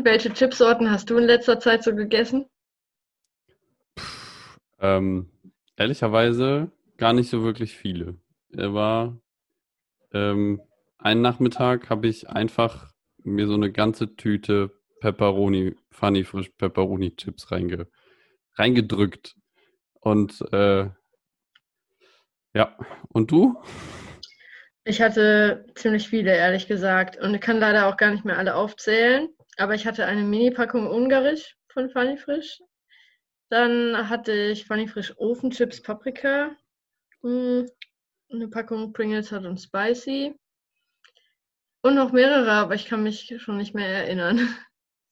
Und welche Chipsorten hast du in letzter Zeit so gegessen? Ähm, ehrlicherweise gar nicht so wirklich viele. Er war ähm, einen Nachmittag habe ich einfach mir so eine ganze Tüte Pepperoni, Funny Frisch Pepperoni Chips reinge, reingedrückt. Und äh, ja, und du? Ich hatte ziemlich viele, ehrlich gesagt. Und ich kann leider auch gar nicht mehr alle aufzählen. Aber ich hatte eine Mini-Packung Ungarisch von Funny Frisch. Dann hatte ich Funny Frisch Ofenchips Paprika. Hm, eine Packung Pringles Hot und Spicy. Und noch mehrere, aber ich kann mich schon nicht mehr erinnern.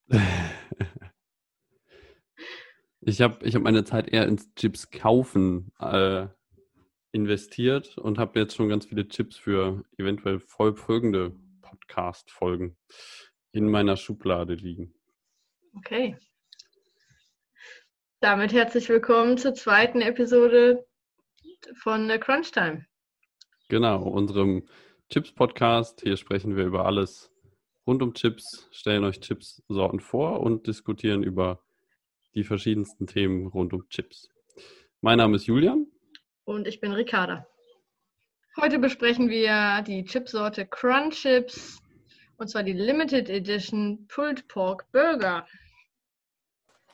Ich habe ich hab meine Zeit eher ins Chips kaufen äh, investiert und habe jetzt schon ganz viele Chips für eventuell folgende Podcast-Folgen in meiner Schublade liegen. Okay. Damit herzlich willkommen zur zweiten Episode von Crunch Time. Genau, unserem Chips-Podcast. Hier sprechen wir über alles rund um Chips, stellen euch Chips-Sorten vor und diskutieren über die verschiedensten Themen rund um Chips. Mein Name ist Julian. Und ich bin Ricarda. Heute besprechen wir die Chipsorte Crunch Chips und zwar die Limited Edition Pulled Pork Burger.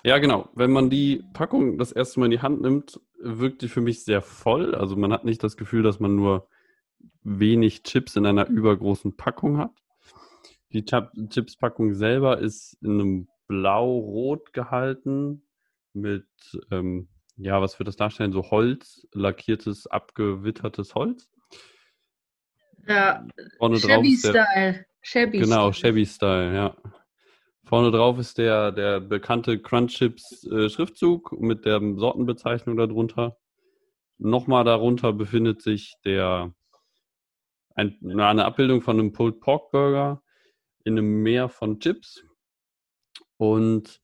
Ja, genau. Wenn man die Packung das erste Mal in die Hand nimmt, wirkt die für mich sehr voll. Also man hat nicht das Gefühl, dass man nur wenig Chips in einer übergroßen Packung hat. Die Chips-Packung selber ist in einem blau-rot gehalten mit, ähm, ja, was wird das darstellen? So Holz, lackiertes, abgewittertes Holz. Ja, Vorne Shabby Style. Shabby genau, Style. Shabby Style, ja. Vorne drauf ist der, der bekannte Crunch Chips äh, Schriftzug mit der Sortenbezeichnung darunter. Nochmal darunter befindet sich der ein, eine Abbildung von einem Pulled Pork Burger in einem Meer von Chips. Und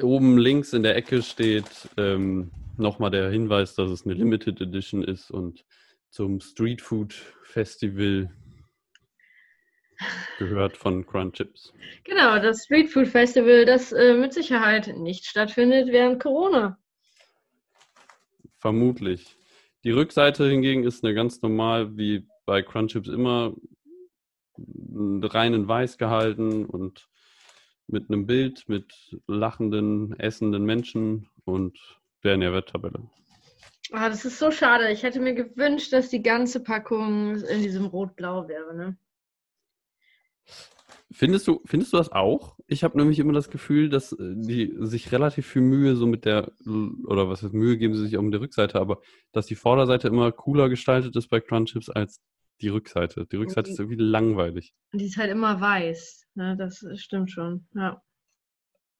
oben links in der Ecke steht ähm, nochmal der Hinweis, dass es eine Limited Edition ist und zum Street Food Festival gehört von Crunch Chips. Genau, das Street Food Festival, das äh, mit Sicherheit nicht stattfindet während Corona. Vermutlich. Die Rückseite hingegen ist eine ganz normal, wie bei Crunchips immer, rein in weiß gehalten und mit einem Bild mit lachenden, essenden Menschen und der Nährwerttabelle. Ah, das ist so schade. Ich hätte mir gewünscht, dass die ganze Packung in diesem Rot-Blau wäre, ne? Findest du, findest du das auch? Ich habe nämlich immer das Gefühl, dass äh, die sich relativ viel Mühe so mit der, oder was heißt Mühe geben sie sich auch mit der Rückseite, aber dass die Vorderseite immer cooler gestaltet ist bei Crunchips als die Rückseite. Die Rückseite die, ist irgendwie langweilig. Die ist halt immer weiß. Ne? Das stimmt schon, ja.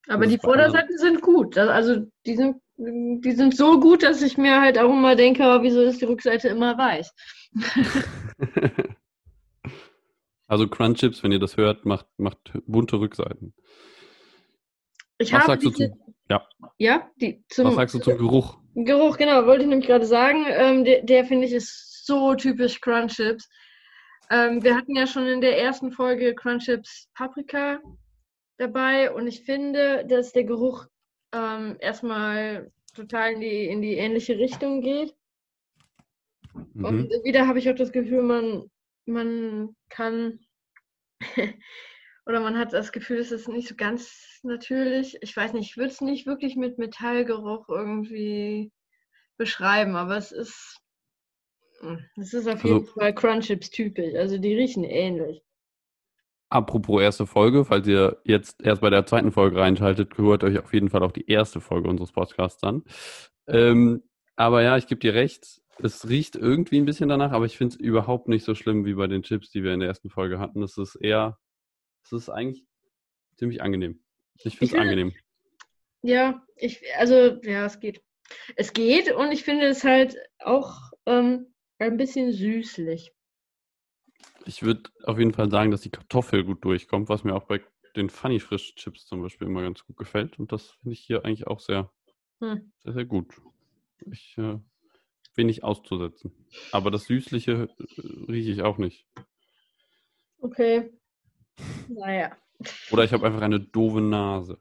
Aber die Vorderseiten sind gut. Also die sind, die sind so gut, dass ich mir halt auch immer denke, oh, wieso ist die Rückseite immer weiß? Also Crunchips, wenn ihr das hört, macht, macht bunte Rückseiten. Ich Was sagst diese, du zum, ja. Ja, die, zum, Was sagst du zum Geruch? Geruch, genau, wollte ich nämlich gerade sagen. Ähm, der, der finde ich ist so typisch Crunchips. Ähm, wir hatten ja schon in der ersten Folge Crunchips Paprika dabei und ich finde, dass der Geruch ähm, erstmal total in die, in die ähnliche Richtung geht. Mhm. Und wieder habe ich auch das Gefühl, man man kann oder man hat das Gefühl, es ist nicht so ganz natürlich. Ich weiß nicht, ich würde es nicht wirklich mit Metallgeruch irgendwie beschreiben, aber es ist, es ist auf jeden also, Fall Crunchips typisch. Also die riechen ähnlich. Apropos erste Folge, falls ihr jetzt erst bei der zweiten Folge reinschaltet, gehört euch auf jeden Fall auch die erste Folge unseres Podcasts an. Ähm, aber ja, ich gebe dir recht, es riecht irgendwie ein bisschen danach, aber ich finde es überhaupt nicht so schlimm wie bei den Chips, die wir in der ersten Folge hatten. Es ist eher, es ist eigentlich ziemlich angenehm. Ich finde es angenehm. Ja, ich, also, ja, es geht. Es geht und ich finde es halt auch ähm, ein bisschen süßlich. Ich würde auf jeden Fall sagen, dass die Kartoffel gut durchkommt, was mir auch bei den Funny Frisch Chips zum Beispiel immer ganz gut gefällt. Und das finde ich hier eigentlich auch sehr, hm. sehr, sehr gut. Ich äh, wenig auszusetzen. Aber das Süßliche äh, rieche ich auch nicht. Okay. Naja. Oder ich habe einfach eine doofe Nase.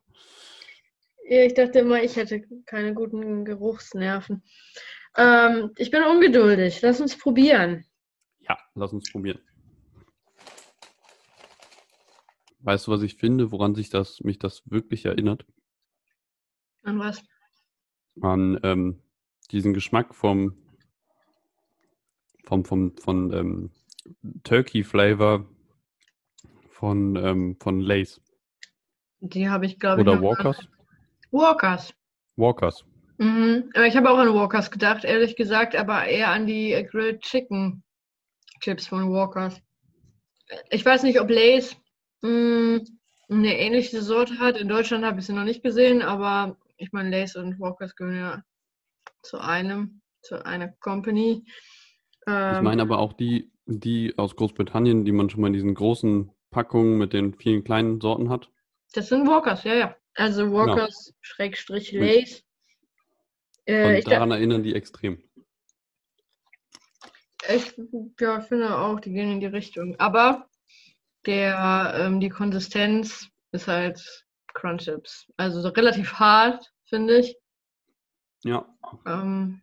Ich dachte immer, ich hätte keine guten Geruchsnerven. Ähm, ich bin ungeduldig. Lass uns probieren. Ja, lass uns probieren. Weißt du, was ich finde, woran sich das, mich das wirklich erinnert? An was? An ähm, diesen Geschmack vom, vom, vom von ähm, Turkey Flavor von, ähm, von Lace. Die habe ich, glaube ich. Oder Walkers? Walkers. Walkers. Mhm. Ich habe auch an Walkers gedacht, ehrlich gesagt, aber eher an die Grilled Chicken Chips von Walkers. Ich weiß nicht, ob Lay's mh, eine ähnliche Sorte hat. In Deutschland habe ich sie noch nicht gesehen, aber ich meine, Lay's und Walkers gehören ja zu einem, zu einer Company. Ich Ähm, meine aber auch die, die aus Großbritannien, die man schon mal in diesen großen Packungen mit den vielen kleinen Sorten hat. das sind Walkers, ja, ja. Also Walkers Schrägstrich Und- Lay's. Und Äh, ich, da- daran erinnern die extrem. Ich ja, finde auch, die gehen in die Richtung. Aber der, ähm, die Konsistenz ist halt Crunch Chips. Also so relativ hart, finde ich. Ja, Ähm,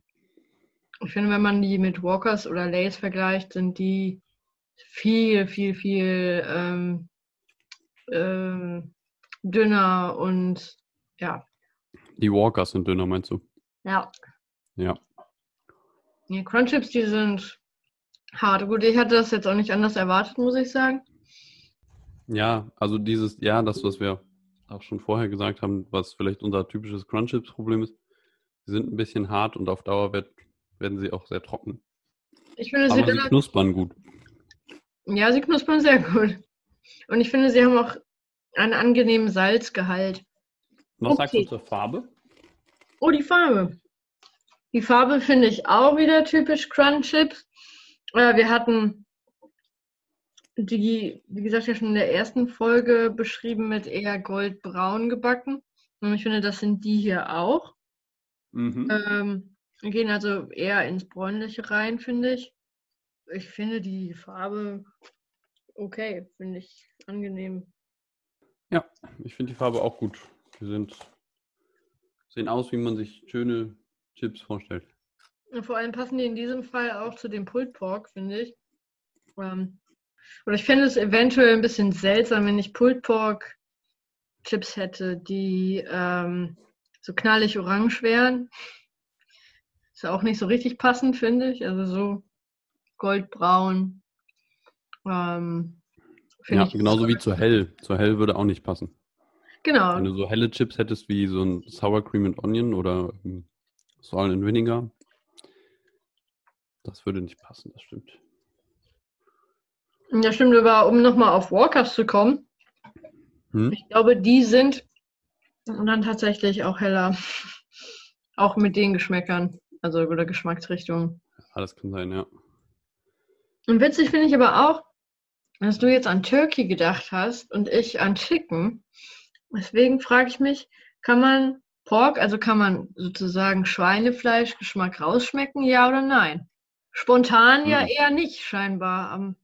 ich finde, wenn man die mit Walkers oder Lay's vergleicht, sind die viel, viel, viel ähm, ähm, dünner und ja, die Walkers sind dünner, meinst du? ja. Ja. Die Crunch Chips, die sind hart. Gut, ich hatte das jetzt auch nicht anders erwartet, muss ich sagen. Ja, also dieses, ja, das, was wir auch schon vorher gesagt haben, was vielleicht unser typisches Crunchips-Problem ist, sie sind ein bisschen hart und auf Dauer wird, werden sie auch sehr trocken. Ich finde, sie Aber sie knuspern gut. Ja, sie knuspern sehr gut. Und ich finde, sie haben auch einen angenehmen Salzgehalt. Was sagst du Okay. zur Farbe? Oh, die Farbe. Die Farbe finde ich auch wieder typisch Crunch Chips. Äh, wir hatten die, wie gesagt, ja schon in der ersten Folge beschrieben mit eher goldbraun gebacken. Und ich finde, das sind die hier auch. Mhm. Ähm, gehen also eher ins Bräunliche rein, finde ich. Ich finde die Farbe okay, finde ich angenehm. Ja, ich finde die Farbe auch gut. Die sind, sehen aus, wie man sich schöne Chips vorstellt. Und vor allem passen die in diesem Fall auch zu dem Pulled Pork, finde ich. Ähm, oder ich fände es eventuell ein bisschen seltsam, wenn ich Pulled Pork Chips hätte, die ähm, so knallig orange wären. Ist ja auch nicht so richtig passend, finde ich. Also so goldbraun. Ähm, Ja, genauso wie zu hell. Zu hell würde auch nicht passen. Genau. Wenn du so helle Chips hättest wie so ein Sour Cream and Onion oder ähm, Salt and Vinegar, das würde nicht passen, das stimmt. Ja, stimmt, aber um nochmal auf Walkers zu kommen, Hm? ich glaube, die sind dann tatsächlich auch heller. Auch mit den Geschmäckern, also oder Geschmacksrichtungen. Ja, das kann sein, ja. Und witzig finde ich aber auch, dass du jetzt an Turkey gedacht hast und ich an Chicken. Deswegen frage ich mich, kann man Pork, also kann man sozusagen Schweinefleischgeschmack rausschmecken, ja oder nein? Spontan ja Mhm. eher nicht, scheinbar.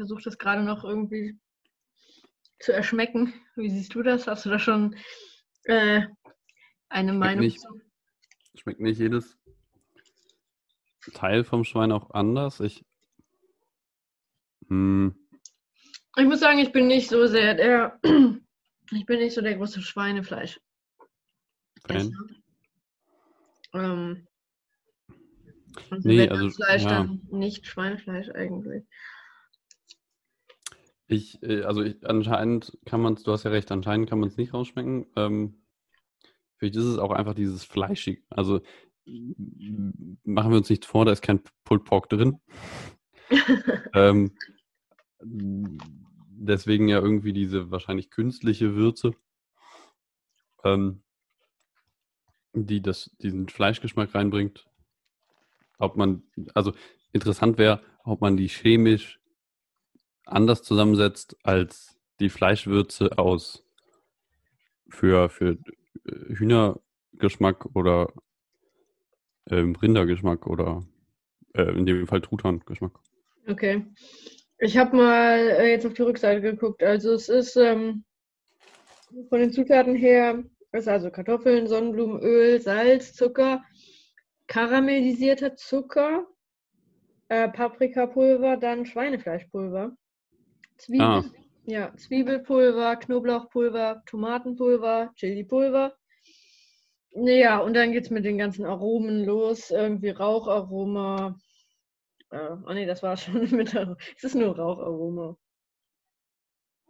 Versuche das gerade noch irgendwie zu erschmecken. Wie siehst du das? Hast du da schon äh, eine Meinung nicht. zu? Schmeckt nicht jedes Teil vom Schwein auch anders? Ich. Hm, Ich muss sagen, ich bin nicht so sehr der, ich bin nicht so der große Schweinefleisch. Fan? Ähm, und Nee, also, Fleisch ja. dann nicht Schweinefleisch eigentlich. Ich, äh, also ich, anscheinend kann man es, du hast ja recht, anscheinend kann man es nicht rausschmecken. Ähm, vielleicht ist es auch einfach dieses Fleischig. Also machen wir uns nichts vor, da ist kein Pulled Pork drin. ähm, deswegen ja irgendwie diese wahrscheinlich künstliche Würze, ähm, die das, diesen Fleischgeschmack reinbringt. Ob man, also interessant wäre, ob man die chemisch anders zusammensetzt als die Fleischwürze aus für, für äh, Hühnergeschmack oder ähm, Rindergeschmack oder äh, in dem Fall Truthahngeschmack. Okay. Ich habe mal äh, jetzt auf die Rückseite geguckt. Also es ist ähm, Von den Zutaten her ist also Kartoffeln, Sonnenblumenöl, Salz, Zucker, karamellisierter Zucker, äh, Paprikapulver, dann Schweinefleischpulver, Zwiebel, ah. ja, Zwiebelpulver, Knoblauchpulver, Tomatenpulver, Chilipulver. Ja, und dann geht es mit den ganzen Aromen los. Irgendwie Raucharoma. Äh, oh nee, das war schon mit Es ist nur Raucharoma.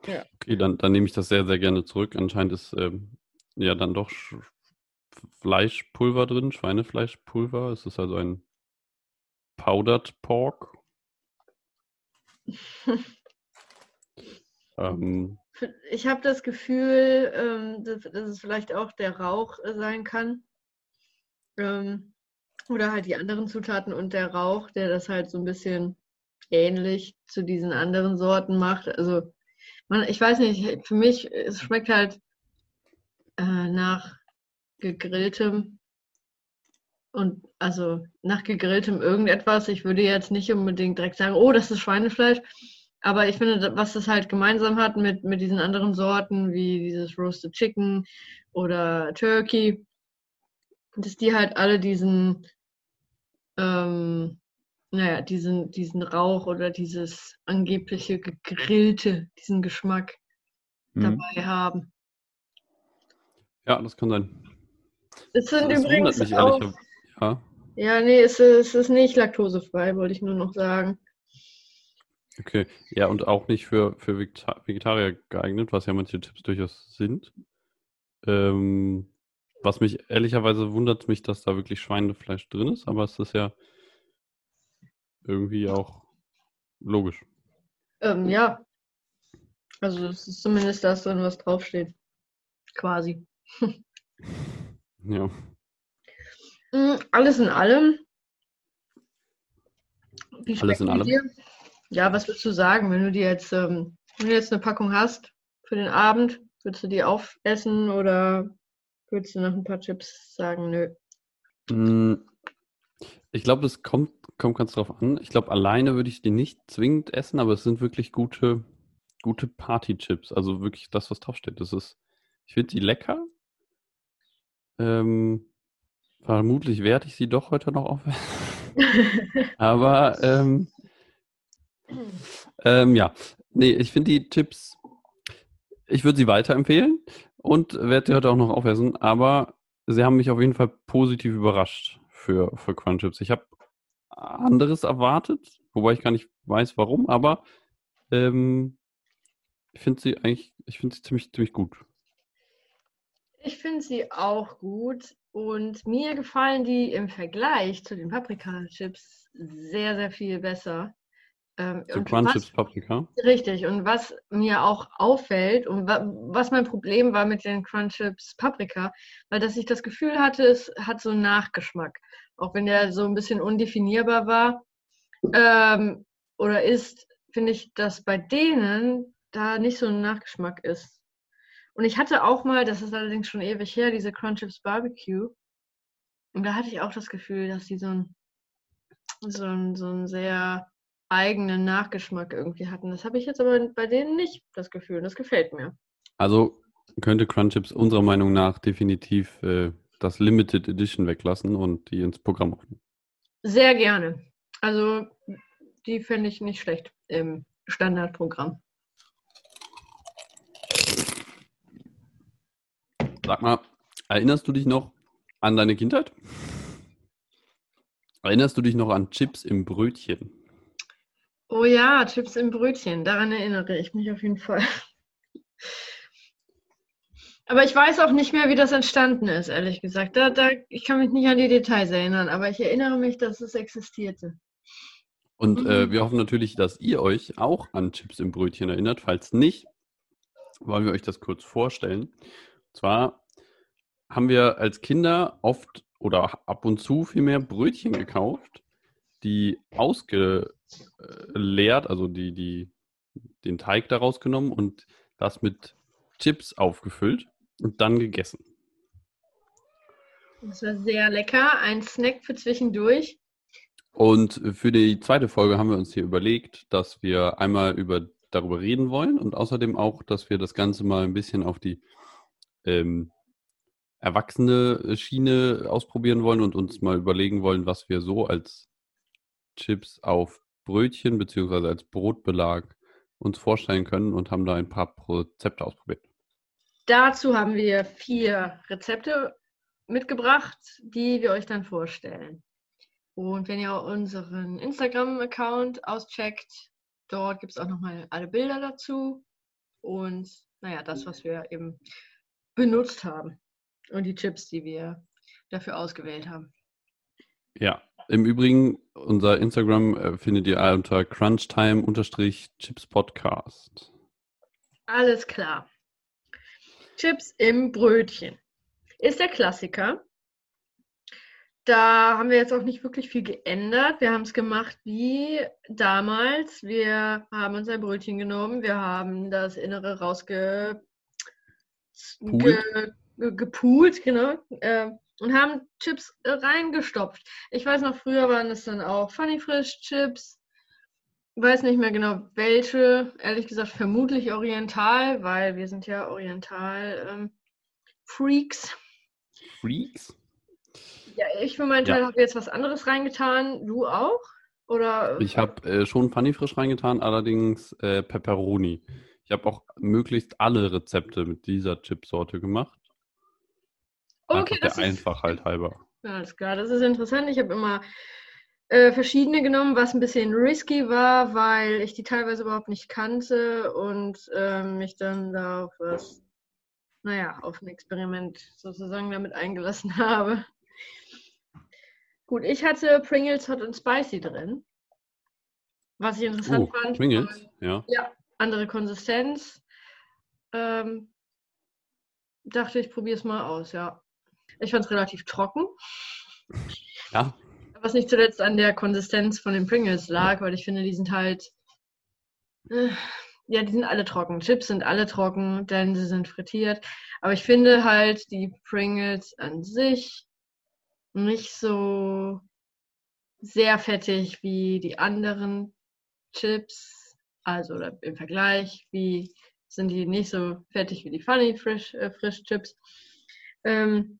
Ja. Okay, dann, dann nehme ich das sehr, sehr gerne zurück. Anscheinend ist ähm, ja dann doch Fleischpulver drin, Schweinefleischpulver. Es ist also ein Powdered Pork. ähm, ich habe das Gefühl, ähm, dass, dass, es vielleicht auch der Rauch sein kann. Ähm, oder halt die anderen Zutaten und der Rauch, der das halt so ein bisschen ähnlich zu diesen anderen Sorten macht. Also, man, ich weiß nicht, für mich, es schmeckt halt äh, nach gegrilltem und also nach gegrilltem irgendetwas. Ich würde jetzt nicht unbedingt direkt sagen, oh, das ist Schweinefleisch. Aber ich finde, was das halt gemeinsam hat mit, mit diesen anderen Sorten, wie dieses Roasted Chicken oder Turkey, dass die halt alle diesen, ähm, naja, diesen, diesen Rauch oder dieses angebliche gegrillte, diesen Geschmack mhm. dabei haben. Ja, das kann sein. Es sind das übrigens auch, ja. ja, nee, es, es ist nicht laktosefrei, wollte ich nur noch sagen. Okay, ja, und auch nicht für, für Vegetarier geeignet, was ja manche Tipps durchaus sind. Ähm, was mich ehrlicherweise wundert mich, dass da wirklich Schweinefleisch drin ist, aber es ist ja irgendwie auch logisch. Ähm, ja. Also es ist zumindest das drin, was draufsteht. Quasi. ja. Mm, alles in allem. Alles in allem. Dir? Ja, was würdest du sagen, wenn du dir jetzt, ähm, wenn du jetzt eine Packung hast für den Abend, würdest du die aufessen oder würdest du nach ein paar Chips sagen, nö? Mm, ich glaube, es kommt, kommt ganz drauf an. Ich glaube, alleine würde ich die nicht zwingend essen, aber es sind wirklich gute, gute Party-Chips. Also wirklich das, was draufsteht. Das ist, ich finde die lecker. Ähm, vermutlich werde ich sie doch heute noch aufessen. aber ähm, ähm, ja, nee, ich finde die Tipps, ich würde sie weiterempfehlen und werde sie heute auch noch aufessen, aber sie haben mich auf jeden Fall positiv überrascht für, für Crunchips. Ich habe anderes erwartet, wobei ich gar nicht weiß warum, aber ähm, ich finde sie eigentlich, ich finde sie ziemlich, ziemlich gut. Ich finde sie auch gut und mir gefallen die im Vergleich zu den Paprika-Chips sehr, sehr viel besser. Ähm, so Crunchips Paprika. Richtig. Und was mir auch auffällt und wa was mein Problem war mit den Crunchips Paprika, weil dass ich das Gefühl hatte, es hat so einen Nachgeschmack. Auch wenn der so ein bisschen undefinierbar war ähm, oder ist, finde ich, dass bei denen da nicht so ein Nachgeschmack ist. Und ich hatte auch mal, das ist allerdings schon ewig her, diese Crunchips Barbecue. Und da hatte ich auch das Gefühl, dass die so ein, so ein, so ein sehr eigenen Nachgeschmack irgendwie hatten. Das habe ich jetzt aber bei denen nicht das Gefühl. Das gefällt mir. Also könnte Crunchips unserer Meinung nach definitiv äh, das Limited Edition weglassen und die ins Programm aufnehmen. Sehr gerne. Also die fände ich nicht schlecht im Standardprogramm. Sag mal, erinnerst du dich noch an deine Kindheit? Erinnerst du dich noch an Chips im Brötchen? Oh ja, Chips im Brötchen, daran erinnere ich mich auf jeden Fall. Aber ich weiß auch nicht mehr, wie das entstanden ist, ehrlich gesagt. Da, da, ich kann mich nicht an die Details erinnern, aber ich erinnere mich, dass es existierte. Und äh, mhm. wir hoffen natürlich, dass ihr euch auch an Chips im Brötchen erinnert. Falls nicht, wollen wir euch das kurz vorstellen. Und zwar haben wir als Kinder oft oder ab und zu vielmehr Brötchen gekauft, die ausge leert, also die, die, den Teig daraus genommen und das mit Chips aufgefüllt und dann gegessen. Das war sehr lecker. Ein Snack für zwischendurch. Und für die zweite Folge haben wir uns hier überlegt, dass wir einmal über, darüber reden wollen und außerdem auch, dass wir das Ganze mal ein bisschen auf die ähm, erwachsene Schiene ausprobieren wollen und uns mal überlegen wollen, was wir so als Chips auf Brötchen beziehungsweise als Brotbelag uns vorstellen können und haben da ein paar Rezepte ausprobiert. Dazu haben wir vier Rezepte mitgebracht, die wir euch dann vorstellen. Und wenn ihr unseren Instagram-Account auscheckt, dort gibt es auch nochmal alle Bilder dazu und naja, das, was wir eben benutzt haben und die Chips, die wir dafür ausgewählt haben. Ja, im Übrigen, unser Instagram äh, findet ihr unter crunchtime-chips Podcast. Alles klar. Chips im Brötchen ist der Klassiker. Da haben wir jetzt auch nicht wirklich viel geändert. Wir haben es gemacht wie damals. Wir haben uns ein Brötchen genommen, wir haben das Innere rausgepult, ge gepoolt, genau, äh, und haben Chips reingestopft. Ich weiß noch, früher waren es dann auch Funny Frisch Chips. Weiß nicht mehr genau welche. Ehrlich gesagt, vermutlich Oriental, weil wir sind ja Oriental ähm, Freaks. Freaks? Ja, ich für meinen Teil ja. habe jetzt was anderes reingetan. Du auch? Oder? Ich habe äh, schon Funny Frisch reingetan, allerdings äh, Pepperoni. Ich habe auch möglichst alle Rezepte mit dieser Chipsorte gemacht. Okay, Einfach der Einfachheit halber. Ja, alles klar, das ist interessant. Ich habe immer äh, verschiedene genommen, was ein bisschen risky war, weil ich die teilweise überhaupt nicht kannte und äh, mich dann da auf was, naja, auf ein Experiment sozusagen damit eingelassen habe. Gut, ich hatte Pringles Hot and Spicy drin. Was ich interessant oh, fand. Pringles, ja. Ja, andere Konsistenz. Ähm, dachte ich, probiere es mal aus, ja. Ich fand es relativ trocken. Ja. Was nicht zuletzt an der Konsistenz von den Pringles lag, weil ich finde, die sind halt. Äh, ja, die sind alle trocken. Chips sind alle trocken, denn sie sind frittiert. Aber ich finde halt die Pringles an sich nicht so sehr fettig wie die anderen Chips. Also im Vergleich, wie sind die nicht so fettig wie die Funny Frisch, äh, Frisch Chips. Ähm,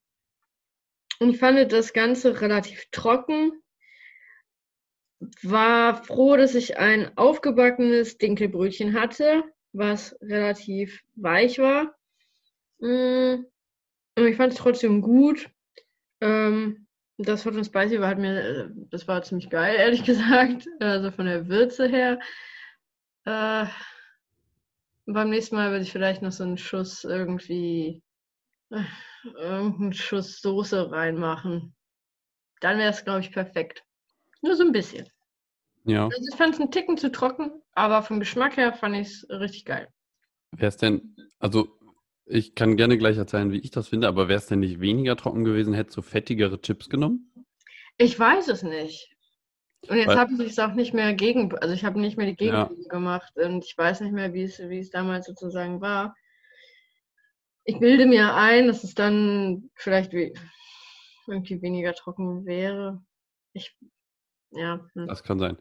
und fand das Ganze relativ trocken. War froh, dass ich ein aufgebackenes Dinkelbrötchen hatte, was relativ weich war. Mm, und ich fand es trotzdem gut. Ähm, das Hot and Spicy war halt mir, das war ziemlich geil, ehrlich gesagt. Also von der Würze her. Äh, beim nächsten Mal würde ich vielleicht noch so einen Schuss irgendwie irgendeinen Schuss Soße reinmachen. Dann wäre es, glaube ich, perfekt. Nur so ein bisschen. Ja. Also ich fand es einen Ticken zu trocken, aber vom Geschmack her fand ich es richtig geil. Wäre es denn, also ich kann gerne gleich erzählen, wie ich das finde, aber wäre es denn nicht weniger trocken gewesen, hättest du fettigere Chips genommen? Ich weiß es nicht. Und jetzt habe ich es auch nicht mehr gegen, also ich habe nicht mehr die Gegenprobe ja. gemacht und ich weiß nicht mehr, wie es, wie es damals sozusagen war ich bilde mir ein, dass es dann vielleicht we irgendwie weniger trocken wäre. Ich, ja. Hm. Das kann sein.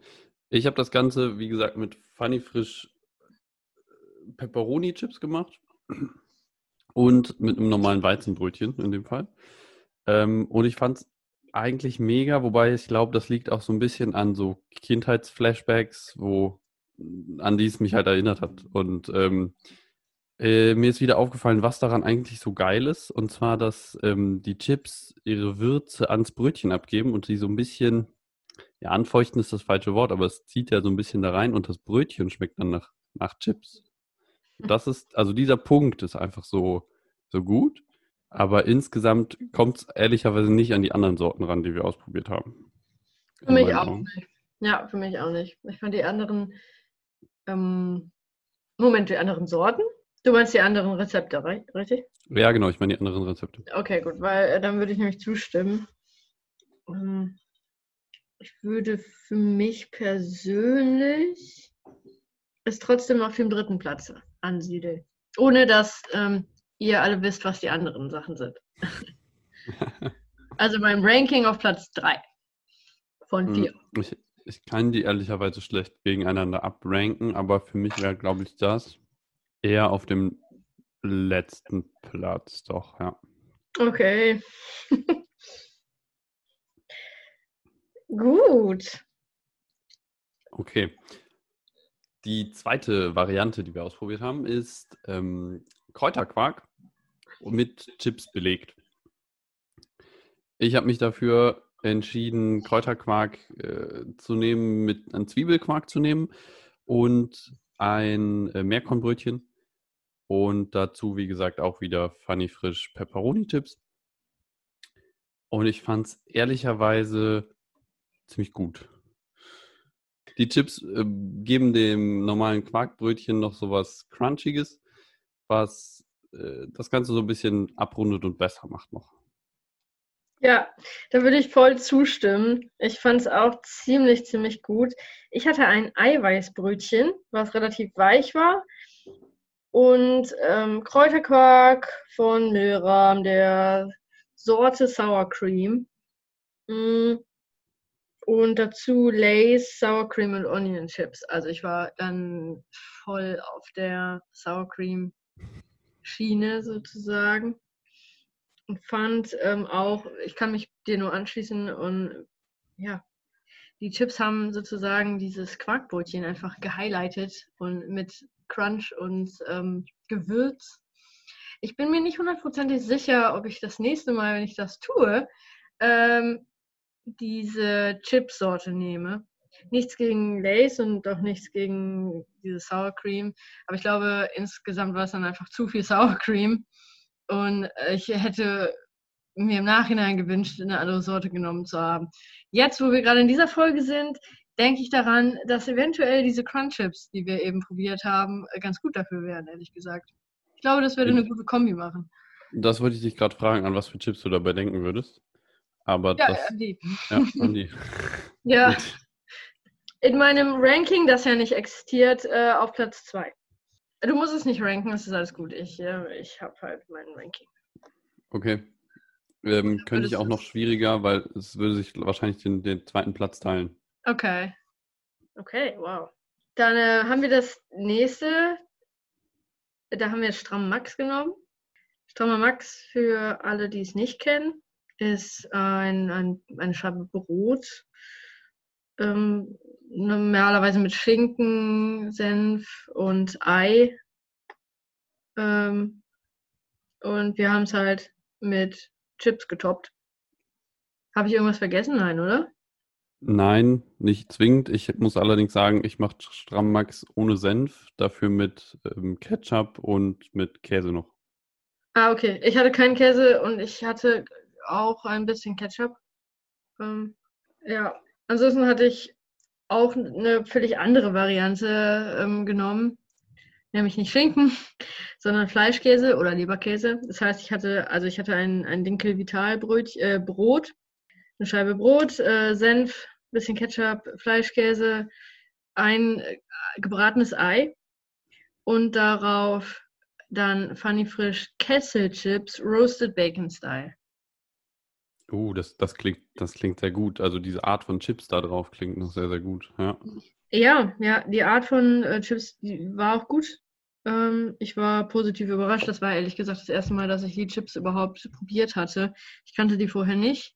Ich habe das Ganze, wie gesagt, mit Funny Frisch äh, Pepperoni-Chips gemacht und mit einem normalen Weizenbrötchen in dem Fall. Ähm, und ich fand es eigentlich mega, wobei ich glaube, das liegt auch so ein bisschen an so Kindheitsflashbacks, wo an die es mich halt erinnert hat. Und ähm, äh, mir ist wieder aufgefallen, was daran eigentlich so geil ist. Und zwar, dass ähm, die Chips ihre Würze ans Brötchen abgeben und sie so ein bisschen, ja, anfeuchten ist das falsche Wort, aber es zieht ja so ein bisschen da rein und das Brötchen schmeckt dann nach, nach Chips. Das ist, also dieser Punkt ist einfach so, so gut. Aber insgesamt kommt es ehrlicherweise nicht an die anderen Sorten ran, die wir ausprobiert haben. Für mich auch nicht. Ja, für mich auch nicht. Ich fand die anderen, ähm, Moment, die anderen Sorten? Du meinst die anderen Rezepte, richtig? Ja, genau, ich meine die anderen Rezepte. Okay, gut, weil äh, dann würde ich nämlich zustimmen. Ähm, ich würde für mich persönlich es trotzdem auf dem dritten Platz ansiedeln. Ohne dass ähm, ihr alle wisst, was die anderen Sachen sind. also beim Ranking auf Platz 3 von 4. Hm, ich, ich kann die ehrlicherweise schlecht gegeneinander abranken, aber für mich wäre, glaube ich, das eher auf dem letzten Platz, doch, ja. Okay. Gut. Okay. Die zweite Variante, die wir ausprobiert haben, ist ähm, Kräuterquark mit Chips belegt. Ich habe mich dafür entschieden, Kräuterquark äh, zu nehmen, mit einem Zwiebelquark zu nehmen und ein äh, Meerkornbrötchen und dazu, wie gesagt, auch wieder Funny Frisch Pepperoni-Chips. Und ich fand es ehrlicherweise ziemlich gut. Die Chips äh, geben dem normalen Quarkbrötchen noch so was Crunchiges, was äh, das Ganze so ein bisschen abrundet und besser macht noch. Ja, da würde ich voll zustimmen. Ich fand es auch ziemlich, ziemlich gut. Ich hatte ein Eiweißbrötchen, was relativ weich war. Und ähm, Kräuterquark von Milram, der Sorte Sour Cream. Mm. Und dazu Lays, Sour Cream und Onion Chips. Also ich war dann voll auf der Sour Cream Schiene sozusagen. Und fand ähm, auch, ich kann mich dir nur anschließen und ja, die Chips haben sozusagen dieses Quarkbrötchen einfach gehighlightet und mit Crunch und ähm, Gewürz. Ich bin mir nicht hundertprozentig sicher, ob ich das nächste Mal, wenn ich das tue, ähm, diese Chipsorte nehme. Nichts gegen Lace und auch nichts gegen diese Sour Cream. Aber ich glaube, insgesamt war es dann einfach zu viel Sour Cream. Und ich hätte mir im Nachhinein gewünscht, eine andere Sorte genommen zu haben. Jetzt, wo wir gerade in dieser Folge sind, denke ich daran, dass eventuell diese Crunch Chips, die wir eben probiert haben, ganz gut dafür wären, ehrlich gesagt. Ich glaube, das würde eine gute Kombi machen. Das wollte ich dich gerade fragen, an was für Chips du dabei denken würdest. Aber ja, das, an die. Ja, an die. ja. In meinem Ranking, das ja nicht existiert, äh, auf Platz 2. Du musst es nicht ranken, es ist alles gut. Ich, äh, ich habe halt mein Ranking. Okay. Ähm, könnte ich auch noch schwieriger, weil es würde sich wahrscheinlich den, den zweiten Platz teilen. Okay. Okay, wow. Dann äh, haben wir das nächste. Da haben wir Stramm Max genommen. Strammer Max, für alle, die es nicht kennen, ist ein, ein, eine Scheibe Brot. Ähm, normalerweise mit Schinken, Senf und Ei. Ähm, und wir haben es halt mit Chips getoppt. Habe ich irgendwas vergessen? Nein, oder? Nein, nicht zwingend. Ich muss allerdings sagen, ich mache Strammax ohne Senf, dafür mit ähm, Ketchup und mit Käse noch. Ah, okay. Ich hatte keinen Käse und ich hatte auch ein bisschen Ketchup. Ähm, ja, ansonsten hatte ich auch eine völlig andere Variante ähm, genommen. Nämlich nicht Schinken, sondern Fleischkäse oder Leberkäse. Das heißt, ich hatte, also ich hatte ein, ein Dinkel Vital äh, Brot, eine Scheibe Brot, äh, Senf, bisschen Ketchup, Fleischkäse, ein äh, gebratenes Ei und darauf dann Funny Frisch Kesselchips Roasted Bacon Style. Oh, das, das, klingt, das klingt sehr gut. Also diese Art von Chips da drauf klingt noch sehr, sehr gut. Ja, ja, ja die Art von äh, Chips war auch gut. Ähm, ich war positiv überrascht. Das war ehrlich gesagt das erste Mal, dass ich die Chips überhaupt probiert hatte. Ich kannte die vorher nicht.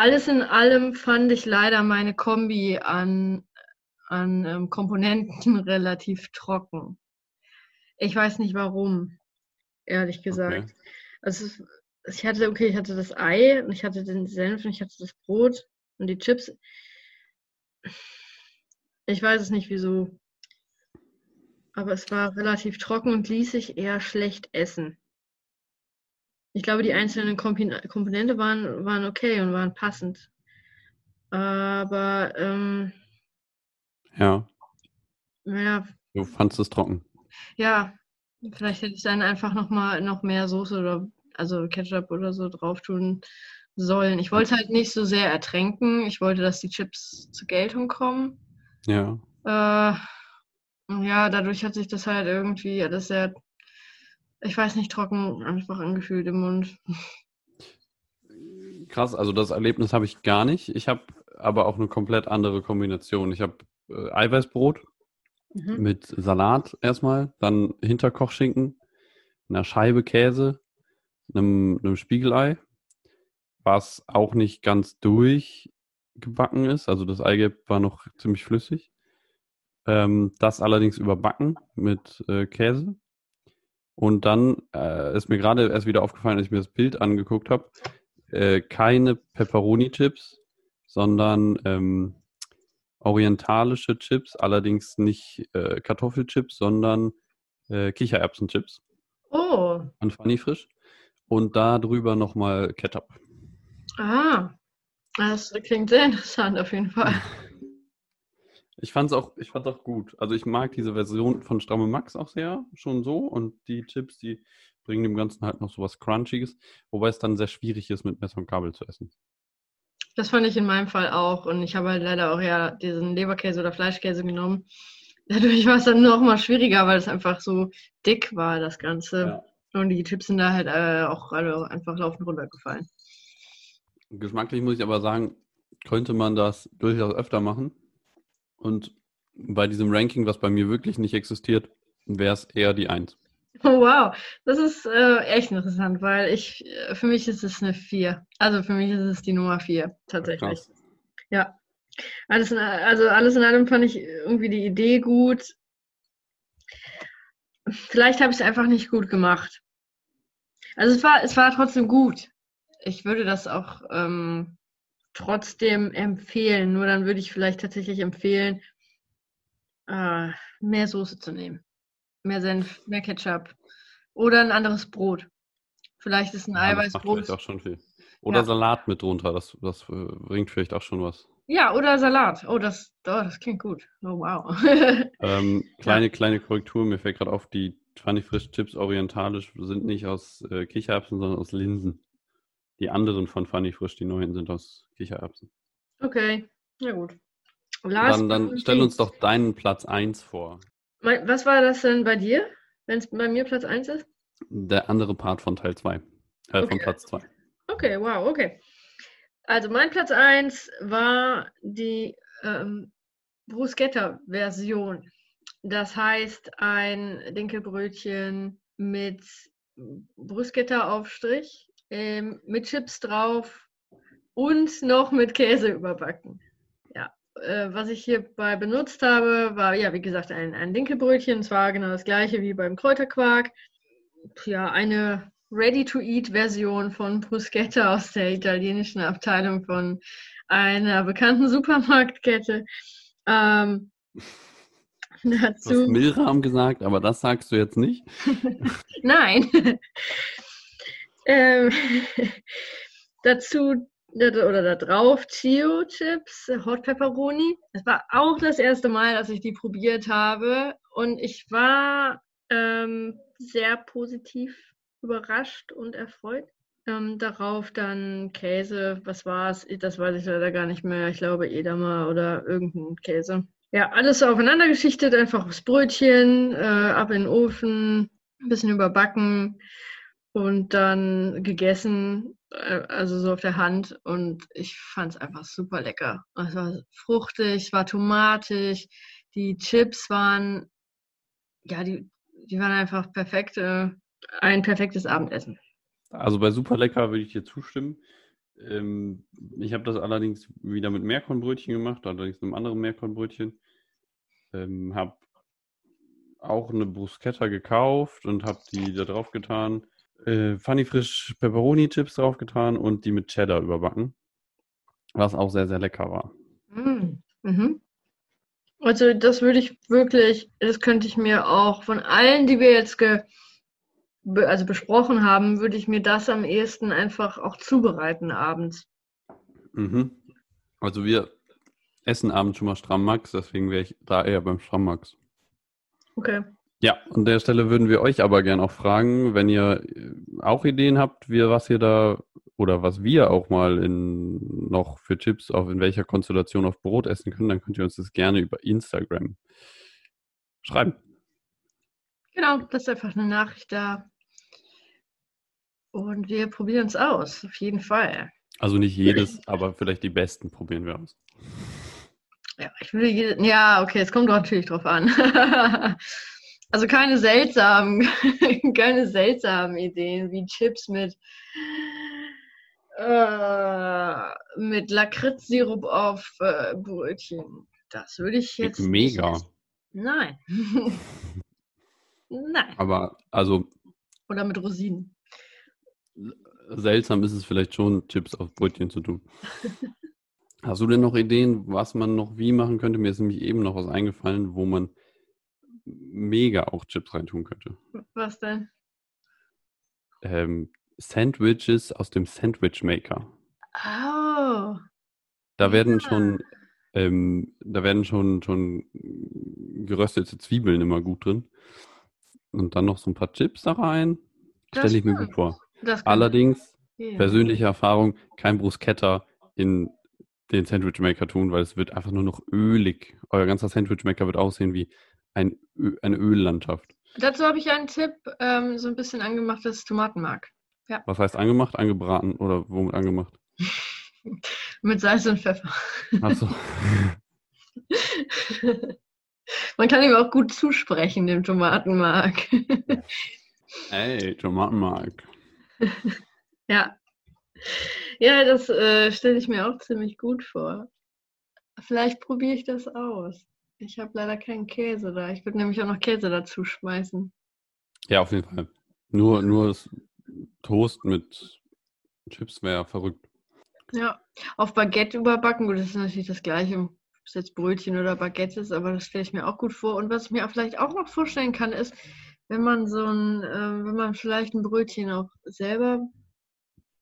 Alles in allem fand ich leider meine Kombi an, an ähm, Komponenten relativ trocken. Ich weiß nicht warum, ehrlich gesagt. Okay. Also ich hatte, okay, ich hatte das Ei und ich hatte den Senf und ich hatte das Brot und die Chips. Ich weiß es nicht wieso. Aber es war relativ trocken und ließ sich eher schlecht essen. Ich glaube, die einzelnen Komponenten waren, waren okay und waren passend. Aber ähm, ja. Ja. Du fandest es trocken. Ja, vielleicht hätte ich dann einfach noch mal noch mehr Soße oder also Ketchup oder so drauf tun sollen. Ich wollte halt nicht so sehr ertränken. Ich wollte, dass die Chips zur Geltung kommen. Ja. Äh, ja, dadurch hat sich das halt irgendwie alles sehr, ich weiß nicht, trocken einfach angefühlt im Mund. Krass, also das Erlebnis habe ich gar nicht. Ich habe aber auch eine komplett andere Kombination. Ich habe äh, Eiweißbrot mhm. mit Salat erstmal, dann Hinterkochschinken, einer Scheibe Käse, einem, einem Spiegelei, was auch nicht ganz durchgebacken ist. Also das Eigelb war noch ziemlich flüssig. Ähm, das allerdings überbacken mit äh, Käse. Und dann äh, ist mir gerade erst wieder aufgefallen, als ich mir das Bild angeguckt habe, äh, keine Pepperoni-Chips, sondern ähm, orientalische Chips, allerdings nicht äh, Kartoffelchips, sondern äh, Kichererbsenchips. Oh. An Funny Frisch. Und da drüber nochmal Ketchup. Ah, das klingt sehr interessant auf jeden Fall. Ich fand es auch, ich fand's auch gut. Also ich mag diese Version von Stramme Max auch sehr, schon so. Und die Chips, die bringen dem Ganzen halt noch so was Crunchiges, wobei es dann sehr schwierig ist, mit Messer und Kabel zu essen. Das fand ich in meinem Fall auch. Und ich habe halt leider auch ja diesen Leberkäse oder Fleischkäse genommen. Dadurch war es dann noch mal schwieriger, weil es einfach so dick war, das Ganze. Ja. Und die Chips sind da halt äh, auch alle einfach laufend runtergefallen. Geschmacklich muss ich aber sagen, könnte man das durchaus öfter machen. Und bei diesem Ranking, was bei mir wirklich nicht existiert, wäre es eher die 1. Oh, wow, das ist äh, echt interessant, weil ich, äh, für mich ist es eine 4. Also für mich ist es die Nummer 4, tatsächlich. Krass. Ja. Alles in, also alles in allem fand ich irgendwie die Idee gut. Vielleicht habe ich es einfach nicht gut gemacht. Also es war, es war trotzdem gut. Ich würde das auch ähm, trotzdem empfehlen. Nur dann würde ich vielleicht tatsächlich empfehlen, äh, mehr Soße zu nehmen. Mehr Senf, mehr Ketchup. Oder ein anderes Brot. Vielleicht ist ein ja, Eiweißbrot. Das auch schon viel. Oder ja. Salat mit drunter, das, das äh, bringt vielleicht auch schon was. Ja, oder Salat. Oh, das, oh, das klingt gut. Oh, wow. ähm, kleine, ja. kleine Korrektur, mir fällt gerade auf, die Funny Frisch Chips orientalisch sind nicht aus äh, Kichererbsen, sondern aus Linsen. Die anderen von Funny Frisch, die neuen, sind aus Kichererbsen. Okay, na gut. Last dann dann stell uns doch deinen Platz 1 vor. Was war das denn bei dir, wenn es bei mir Platz 1 ist? Der andere Part von Teil 2. Äh, okay. Von Platz 2. Okay, wow, okay. Also mein Platz 1 war die ähm, Bruschetta-Version. Das heißt ein Dinkelbrötchen mit Bruschetta-Aufstrich, ähm, mit Chips drauf und noch mit Käse überbacken. Ja, äh, was ich hierbei benutzt habe, war ja, wie gesagt, ein, ein Dinkelbrötchen. Es war genau das gleiche wie beim Kräuterquark. Ja, eine Ready-to-Eat-Version von Bruschetta aus der italienischen Abteilung von einer bekannten Supermarktkette. Ähm, dazu. Du hast Milram gesagt, aber das sagst du jetzt nicht. Nein. Ähm, dazu oder da drauf Chio Chips, Hot Pepperoni. Das war auch das erste Mal, dass ich die probiert habe und ich war ähm, sehr positiv überrascht und erfreut. Ähm, darauf dann Käse, was war es? Das weiß ich leider gar nicht mehr. Ich glaube Edamer oder irgendein Käse. Ja, alles aufeinander geschichtet, einfach aufs Brötchen, äh, ab in den Ofen, ein bisschen überbacken und dann gegessen, äh, also so auf der Hand. Und ich fand es einfach super lecker. Es war fruchtig, es war tomatig, die Chips waren, ja, die, die waren einfach perfekt. Äh, ein perfektes Abendessen. Also bei super lecker würde ich dir zustimmen. Ähm, ich habe das allerdings wieder mit Meerkornbrötchen gemacht, allerdings einem anderen Meerkornbrötchen. Ähm, habe auch eine Bruschetta gekauft und habe die da drauf getan. Äh, Funny Frisch Pepperoni Chips drauf getan und die mit Cheddar überbacken. Was auch sehr, sehr lecker war. Mm, mhm. Also das würde ich wirklich, das könnte ich mir auch von allen, die wir jetzt ge also besprochen haben, würde ich mir das am ehesten einfach auch zubereiten abends. Mhm. Also wir essen abends schon mal Strammax, deswegen wäre ich da eher beim Strammax. Okay. Ja, an der Stelle würden wir euch aber gerne auch fragen, wenn ihr äh, auch Ideen habt, wie, was ihr da oder was wir auch mal in, noch für Chips auf in welcher Konstellation auf Brot essen können, dann könnt ihr uns das gerne über Instagram schreiben. Genau, das ist einfach eine Nachricht da. Und wir probieren es aus, auf jeden Fall. Also nicht jedes, aber vielleicht die besten probieren wir aus. Ja, ich würde jede, ja, okay, es kommt doch natürlich drauf an. Also keine seltsamen, keine seltsamen Ideen wie Chips mit, äh, mit Lakritzsirup auf äh, Brötchen. Das würde ich jetzt. Mega. Nicht Nein. Nein. Aber also. Oder mit Rosinen. Seltsam ist es vielleicht schon, Chips auf Brötchen zu tun. Hast du denn noch Ideen, was man noch wie machen könnte? Mir ist nämlich eben noch was eingefallen, wo man mega auch Chips reintun könnte. Was denn? Ähm, Sandwiches aus dem Sandwich Maker. Oh. Da werden ja. schon, ähm, da werden schon, schon geröstete Zwiebeln immer gut drin. Und dann noch so ein paar Chips da rein. Stelle ich mir gut vor. Allerdings, yeah. persönliche Erfahrung, kein Bruschetta in den Sandwich Maker tun, weil es wird einfach nur noch ölig. Euer ganzer Sandwich Maker wird aussehen wie ein, eine Öllandschaft. Dazu habe ich einen Tipp, ähm, so ein bisschen angemachtes Tomatenmark. Ja. Was heißt angemacht? Angebraten oder womit angemacht? Mit Salz und Pfeffer. Achso. Man kann ihm auch gut zusprechen, dem Tomatenmark. Ey, Tomatenmark. ja. Ja, das äh, stelle ich mir auch ziemlich gut vor. Vielleicht probiere ich das aus. Ich habe leider keinen Käse da. Ich würde nämlich auch noch Käse dazu schmeißen. Ja, auf jeden Fall. Nur, nur das Toast mit Chips wäre verrückt. Ja, auf Baguette überbacken, gut, das ist natürlich das Gleiche, ob es jetzt Brötchen oder Baguette ist, aber das stelle ich mir auch gut vor. Und was ich mir auch vielleicht auch noch vorstellen kann, ist, wenn man so ein, äh, wenn man vielleicht ein Brötchen auch selber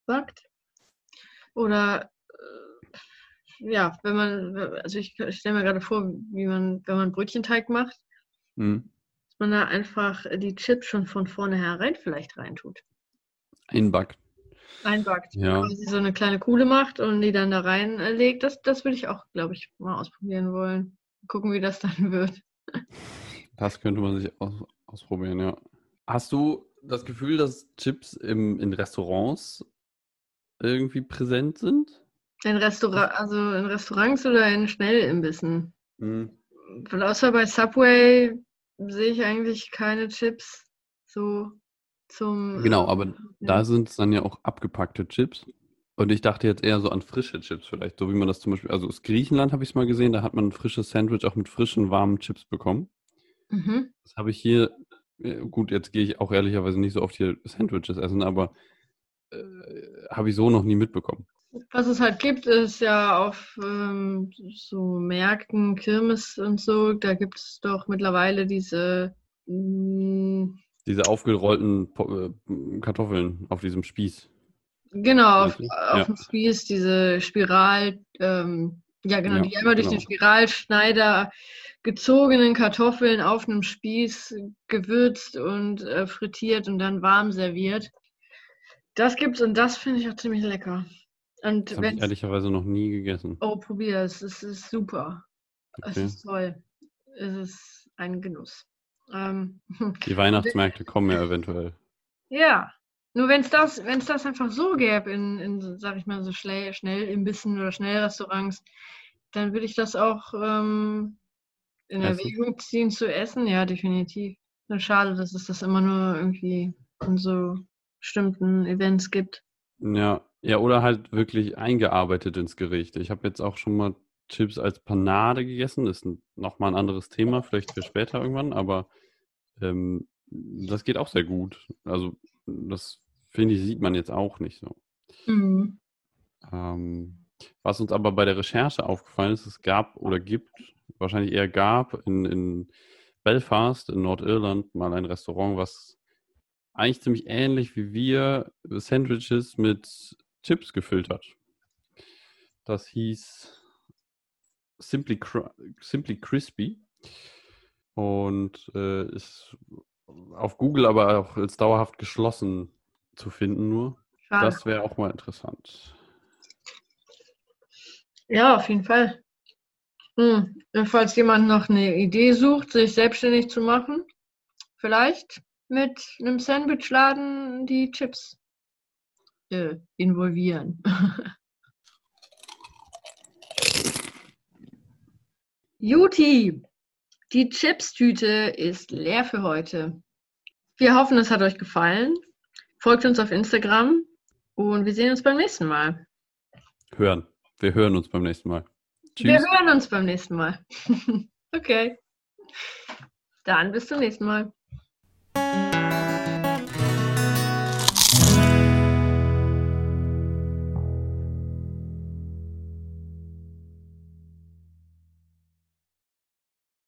backt oder ja, wenn man, also ich, ich stelle mir gerade vor, wie man, wenn man Brötchenteig macht, mhm. dass man da einfach die Chips schon von vornherein vielleicht reintut. Einbackt. Einbackt. Ja. Wenn sie so eine kleine Kuhle macht und die dann da reinlegt, das, das würde ich auch, glaube ich, mal ausprobieren wollen. Gucken, wie das dann wird. Das könnte man sich aus, ausprobieren, ja. Hast du das Gefühl, dass Chips im, in Restaurants irgendwie präsent sind? In Restaurant, also in Restaurants oder in Schnellimbissen? Mhm. Außer bei Subway sehe ich eigentlich keine Chips so zum. Genau, aber ja. da sind es dann ja auch abgepackte Chips. Und ich dachte jetzt eher so an frische Chips vielleicht, so wie man das zum Beispiel, also aus Griechenland habe ich es mal gesehen, da hat man ein frisches Sandwich auch mit frischen, warmen Chips bekommen. Mhm. Das habe ich hier, äh, gut, jetzt gehe ich auch ehrlicherweise nicht so oft hier Sandwiches essen, aber äh, habe ich so noch nie mitbekommen. Was es halt gibt, ist ja auf ähm, so Märkten, Kirmes und so, da gibt es doch mittlerweile diese. Mm, diese aufgerollten äh, Kartoffeln auf diesem Spieß. Genau, auf, auf dem Spieß, diese Spiral, ähm, ja genau, ja, die einmal durch genau. den Spiralschneider gezogenen Kartoffeln auf einem Spieß gewürzt und äh, frittiert und dann warm serviert. Das gibt's und das finde ich auch ziemlich lecker. Und das habe ich ehrlicherweise noch nie gegessen. Oh, probier es. Es ist super. Okay. Es ist toll. Es ist ein Genuss. Ähm, Die Weihnachtsmärkte kommen ja eventuell. Ja. Nur wenn es das, wenn es das einfach so gäbe in, in, sag ich mal, so schnell, schnell Imbissen oder Schnellrestaurants, dann würde ich das auch ähm, in. Erwägung ziehen zu essen. Ja, definitiv. Nur schade, dass es das immer nur irgendwie in so bestimmten Events gibt. Ja, ja, oder halt wirklich eingearbeitet ins Gericht. Ich habe jetzt auch schon mal Chips als Panade gegessen. Das ist nochmal ein anderes Thema, vielleicht für später irgendwann, aber ähm, das geht auch sehr gut. Also, das finde ich, sieht man jetzt auch nicht so. Mhm. Ähm, was uns aber bei der Recherche aufgefallen ist, es gab oder gibt, wahrscheinlich eher gab, in, in Belfast in Nordirland mal ein Restaurant, was eigentlich ziemlich ähnlich wie wir Sandwiches mit Chips gefüllt hat. Das hieß Simply, Simply Crispy und äh, ist auf Google aber auch als dauerhaft geschlossen zu finden nur. Schade. Das wäre auch mal interessant. Ja, auf jeden Fall. Hm. Falls jemand noch eine Idee sucht, sich selbstständig zu machen, vielleicht mit einem Sandwichladen die Chips äh, involvieren. Juti, Die Chips-Tüte ist leer für heute. Wir hoffen, es hat euch gefallen. Folgt uns auf Instagram und wir sehen uns beim nächsten Mal. Hören. Wir hören uns beim nächsten Mal. Tschüss. Wir hören uns beim nächsten Mal. okay. Dann bis zum nächsten Mal.